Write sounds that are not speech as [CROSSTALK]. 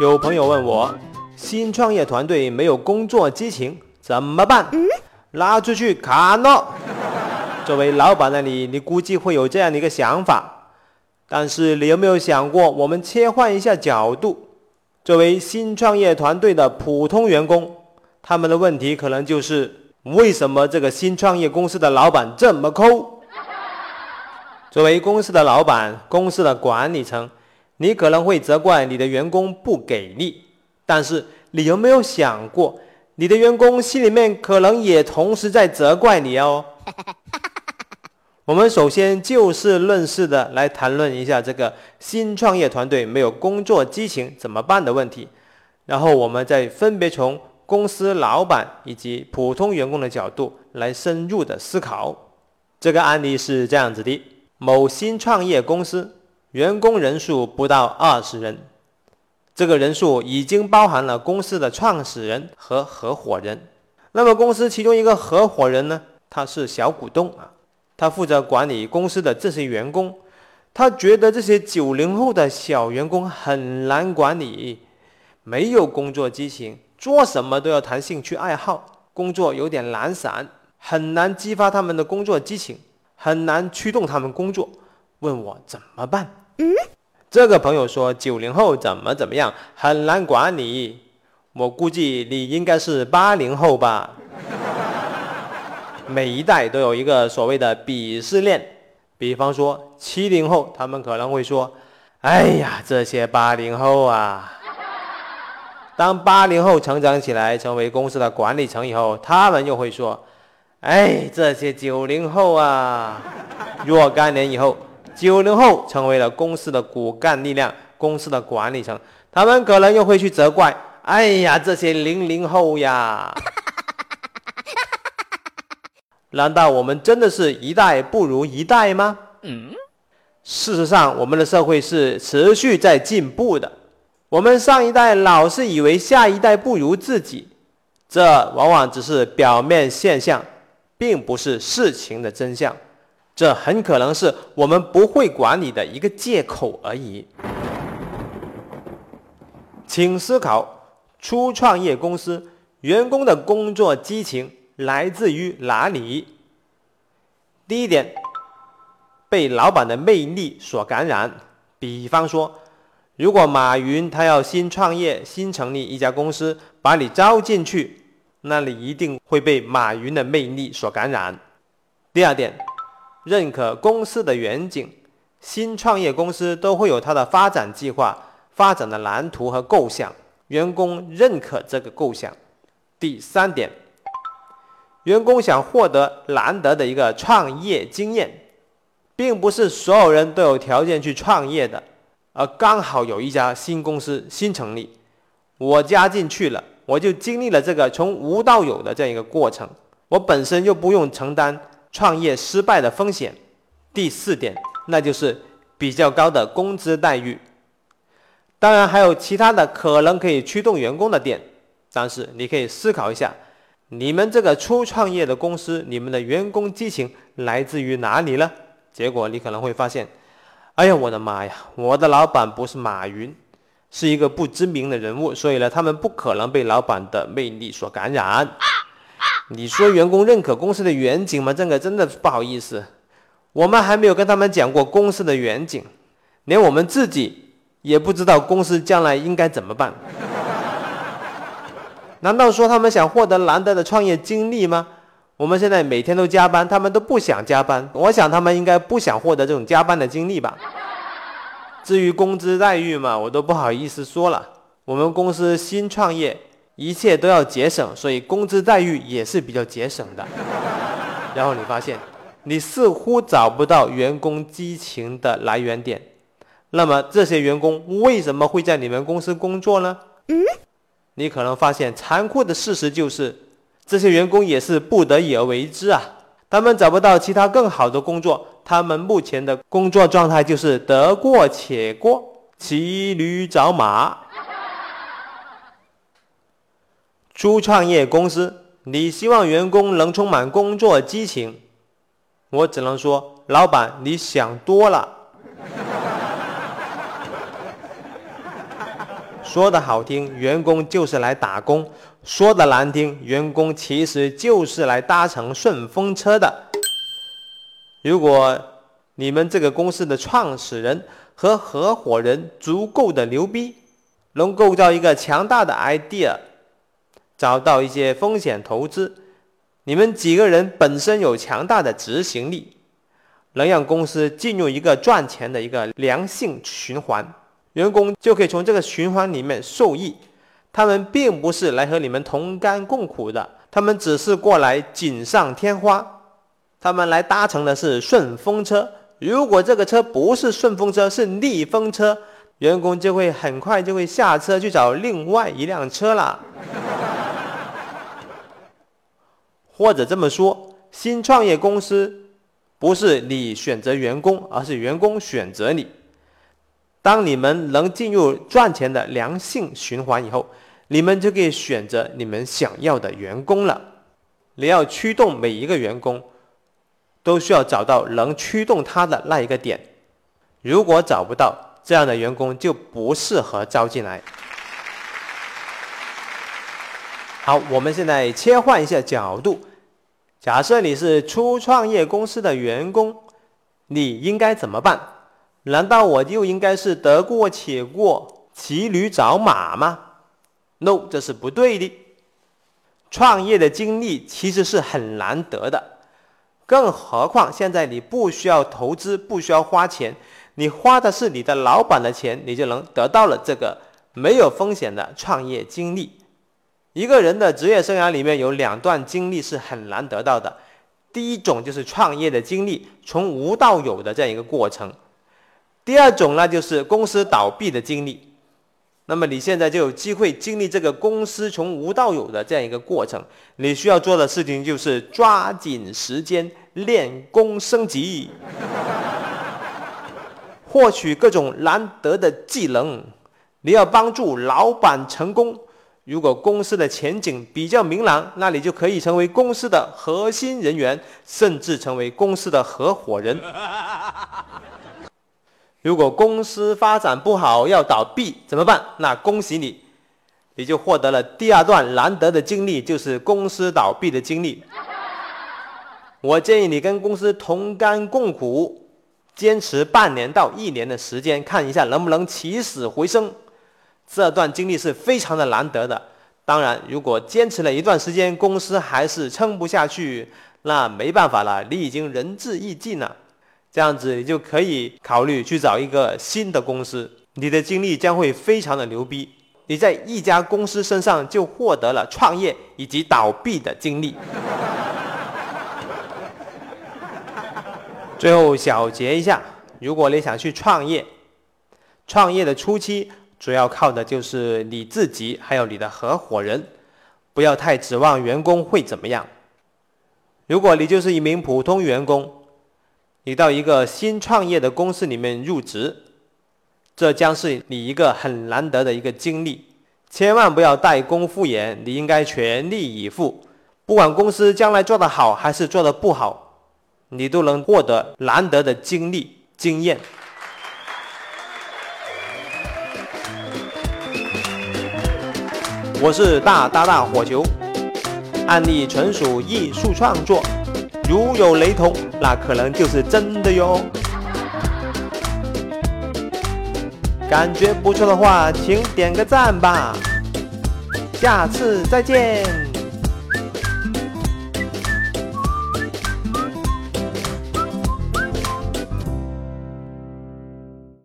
有朋友问我，新创业团队没有工作激情怎么办？拉出去砍了。作为老板的你，你估计会有这样的一个想法，但是你有没有想过，我们切换一下角度，作为新创业团队的普通员工，他们的问题可能就是为什么这个新创业公司的老板这么抠？作为公司的老板，公司的管理层。你可能会责怪你的员工不给力，但是你有没有想过，你的员工心里面可能也同时在责怪你哦？[LAUGHS] 我们首先就事论事的来谈论一下这个新创业团队没有工作激情怎么办的问题，然后我们再分别从公司老板以及普通员工的角度来深入的思考。这个案例是这样子的：某新创业公司。员工人数不到二十人，这个人数已经包含了公司的创始人和合伙人。那么，公司其中一个合伙人呢，他是小股东啊，他负责管理公司的这些员工。他觉得这些九零后的小员工很难管理，没有工作激情，做什么都要谈兴趣爱好，工作有点懒散，很难激发他们的工作激情，很难驱动他们工作。问我怎么办？嗯，这个朋友说九零后怎么怎么样，很难管理。我估计你应该是八零后吧。[LAUGHS] 每一代都有一个所谓的鄙视链，比方说七零后，他们可能会说：“哎呀，这些八零后啊。”当八零后成长起来，成为公司的管理层以后，他们又会说：“哎，这些九零后啊。”若干年以后。九零后成为了公司的骨干力量，公司的管理层，他们可能又会去责怪：“哎呀，这些零零后呀！” [LAUGHS] 难道我们真的是一代不如一代吗？嗯。事实上，我们的社会是持续在进步的。我们上一代老是以为下一代不如自己，这往往只是表面现象，并不是事情的真相。这很可能是我们不会管理的一个借口而已。请思考：初创业公司员工的工作激情来自于哪里？第一点，被老板的魅力所感染。比方说，如果马云他要新创业、新成立一家公司，把你招进去，那你一定会被马云的魅力所感染。第二点。认可公司的远景，新创业公司都会有它的发展计划、发展的蓝图和构想，员工认可这个构想。第三点，员工想获得难得的一个创业经验，并不是所有人都有条件去创业的，而刚好有一家新公司新成立，我加进去了，我就经历了这个从无到有的这样一个过程，我本身又不用承担。创业失败的风险，第四点，那就是比较高的工资待遇。当然还有其他的可能可以驱动员工的点，但是你可以思考一下，你们这个初创业的公司，你们的员工激情来自于哪里呢？结果你可能会发现，哎呀，我的妈呀，我的老板不是马云，是一个不知名的人物，所以呢，他们不可能被老板的魅力所感染。你说员工认可公司的远景吗？这个真的不好意思，我们还没有跟他们讲过公司的远景，连我们自己也不知道公司将来应该怎么办。难道说他们想获得难得的创业经历吗？我们现在每天都加班，他们都不想加班。我想他们应该不想获得这种加班的经历吧。至于工资待遇嘛，我都不好意思说了。我们公司新创业。一切都要节省，所以工资待遇也是比较节省的。然后你发现，你似乎找不到员工激情的来源点。那么这些员工为什么会在你们公司工作呢？嗯，你可能发现残酷的事实就是，这些员工也是不得已而为之啊。他们找不到其他更好的工作，他们目前的工作状态就是得过且过，骑驴找马。初创业公司，你希望员工能充满工作激情，我只能说，老板你想多了。[LAUGHS] 说的好听，员工就是来打工；说的难听，员工其实就是来搭乘顺风车的。如果你们这个公司的创始人和合伙人足够的牛逼，能构造一个强大的 idea，找到一些风险投资，你们几个人本身有强大的执行力，能让公司进入一个赚钱的一个良性循环。员工就可以从这个循环里面受益，他们并不是来和你们同甘共苦的，他们只是过来锦上添花，他们来搭乘的是顺风车。如果这个车不是顺风车，是逆风车，员工就会很快就会下车去找另外一辆车了。或者这么说，新创业公司不是你选择员工，而是员工选择你。当你们能进入赚钱的良性循环以后，你们就可以选择你们想要的员工了。你要驱动每一个员工，都需要找到能驱动他的那一个点。如果找不到这样的员工，就不适合招进来。好，我们现在切换一下角度，假设你是初创业公司的员工，你应该怎么办？难道我就应该是得过且过、骑驴找马吗？No，这是不对的。创业的经历其实是很难得的，更何况现在你不需要投资，不需要花钱，你花的是你的老板的钱，你就能得到了这个没有风险的创业经历。一个人的职业生涯里面有两段经历是很难得到的，第一种就是创业的经历，从无到有的这样一个过程。第二种呢，就是公司倒闭的经历。那么你现在就有机会经历这个公司从无到有的这样一个过程。你需要做的事情就是抓紧时间练功升级，获取各种难得的技能。你要帮助老板成功。如果公司的前景比较明朗，那你就可以成为公司的核心人员，甚至成为公司的合伙人。[LAUGHS] 如果公司发展不好要倒闭怎么办？那恭喜你，你就获得了第二段难得的经历，就是公司倒闭的经历。我建议你跟公司同甘共苦，坚持半年到一年的时间，看一下能不能起死回生。这段经历是非常的难得的。当然，如果坚持了一段时间，公司还是撑不下去，那没办法了，你已经仁至义尽了。这样子，你就可以考虑去找一个新的公司，你的经历将会非常的牛逼。你在一家公司身上就获得了创业以及倒闭的经历。[LAUGHS] 最后小结一下：如果你想去创业，创业的初期主要靠的就是你自己，还有你的合伙人，不要太指望员工会怎么样。如果你就是一名普通员工，你到一个新创业的公司里面入职，这将是你一个很难得的一个经历。千万不要待功敷衍，你应该全力以赴。不管公司将来做得好还是做得不好，你都能获得难得的经历经验。我是大大大火球，案例纯属艺术创作。如有雷同，那可能就是真的哟。感觉不错的话，请点个赞吧。下次再见。